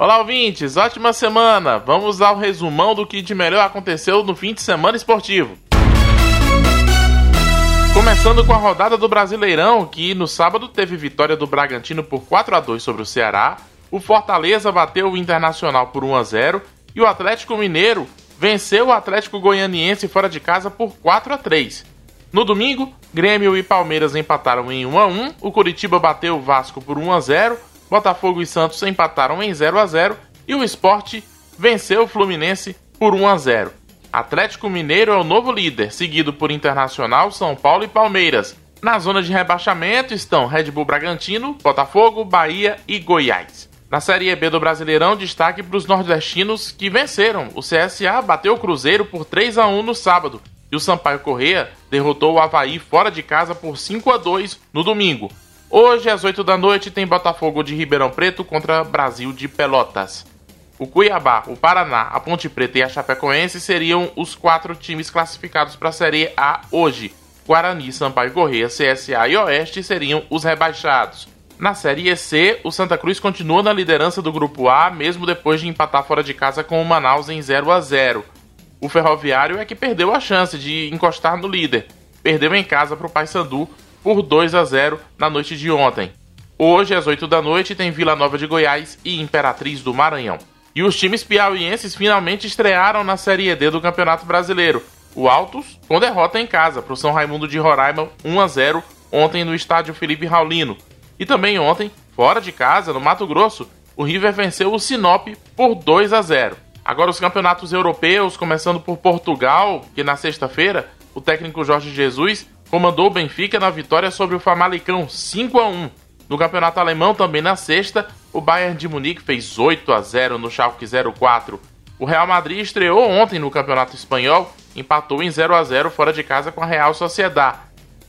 Olá, ouvintes, ótima semana! Vamos ao resumão do que de melhor aconteceu no fim de semana esportivo. Começando com a rodada do Brasileirão, que no sábado teve vitória do Bragantino por 4 a 2 sobre o Ceará, o Fortaleza bateu o Internacional por 1 a 0 e o Atlético Mineiro venceu o Atlético Goianiense fora de casa por 4 a 3. No domingo, Grêmio e Palmeiras empataram em 1 a 1, o Curitiba bateu o Vasco por 1 a 0, Botafogo e Santos empataram em 0 a 0 e o Esporte venceu o Fluminense por 1 a 0. Atlético Mineiro é o novo líder, seguido por Internacional, São Paulo e Palmeiras. Na zona de rebaixamento estão Red Bull Bragantino, Botafogo, Bahia e Goiás. Na Série B do Brasileirão, destaque para os nordestinos que venceram. O CSA bateu o Cruzeiro por 3 a 1 no sábado e o Sampaio Correia derrotou o Havaí fora de casa por 5 a 2 no domingo. Hoje, às 8 da noite, tem Botafogo de Ribeirão Preto contra Brasil de Pelotas. O Cuiabá, o Paraná, a Ponte Preta e a Chapecoense seriam os quatro times classificados para a Série A hoje. Guarani, Sampaio Correia, CSA e Oeste seriam os rebaixados. Na Série C, o Santa Cruz continua na liderança do Grupo A, mesmo depois de empatar fora de casa com o Manaus em 0 a 0. O Ferroviário é que perdeu a chance de encostar no líder. Perdeu em casa para o Paysandu por 2 a 0 na noite de ontem. Hoje, às 8 da noite, tem Vila Nova de Goiás e Imperatriz do Maranhão. E os times piauienses finalmente estrearam na Série D do Campeonato Brasileiro. O Altos com derrota em casa para o São Raimundo de Roraima 1 a 0 ontem no estádio Felipe Raulino. E também ontem, fora de casa, no Mato Grosso, o River venceu o Sinop por 2 a 0. Agora os campeonatos europeus, começando por Portugal, que na sexta-feira o técnico Jorge Jesus comandou o Benfica na vitória sobre o Famalicão 5 a 1. No campeonato alemão, também na sexta, o Bayern de Munique fez 8 a 0 no Schalke 04. O Real Madrid estreou ontem no campeonato espanhol, empatou em 0 a 0 fora de casa com a Real Sociedad.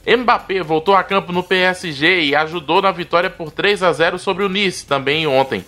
Mbappé voltou a campo no PSG e ajudou na vitória por 3 a 0 sobre o Nice também ontem.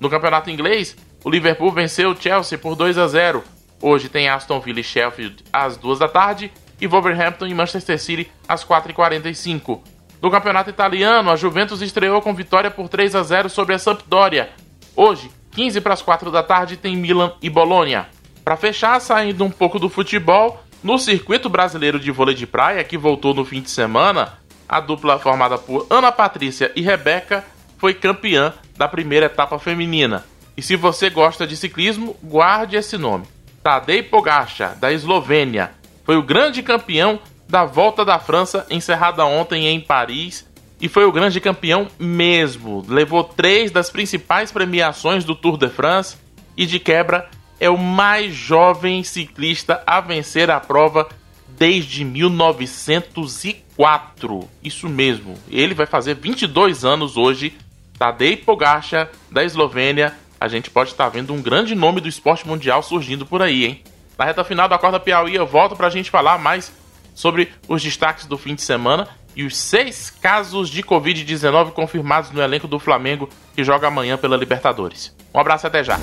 No campeonato inglês, o Liverpool venceu o Chelsea por 2 a 0. Hoje tem Aston Villa e Sheffield às 2 da tarde e Wolverhampton e Manchester City às 4h45. No campeonato italiano, a Juventus estreou com vitória por 3 a 0 sobre a Sampdoria. Hoje, 15 para as 4 da tarde, tem Milan e Bologna. Para fechar, saindo um pouco do futebol, no circuito brasileiro de vôlei de praia, que voltou no fim de semana, a dupla formada por Ana Patrícia e Rebeca foi campeã da primeira etapa feminina. E se você gosta de ciclismo, guarde esse nome. Tadej Pogacar, da Eslovênia, foi o grande campeão da Volta da França, encerrada ontem em Paris, e foi o grande campeão mesmo. Levou três das principais premiações do Tour de France e, de quebra, é o mais jovem ciclista a vencer a prova desde 1904. Isso mesmo, ele vai fazer 22 anos hoje. Tadej Pogacar, da Eslovênia. A gente pode estar vendo um grande nome do esporte mundial surgindo por aí, hein? Na reta final da Corda Piauí, eu volto para a gente falar mais sobre os destaques do fim de semana e os seis casos de Covid-19 confirmados no elenco do Flamengo que joga amanhã pela Libertadores. Um abraço e até já.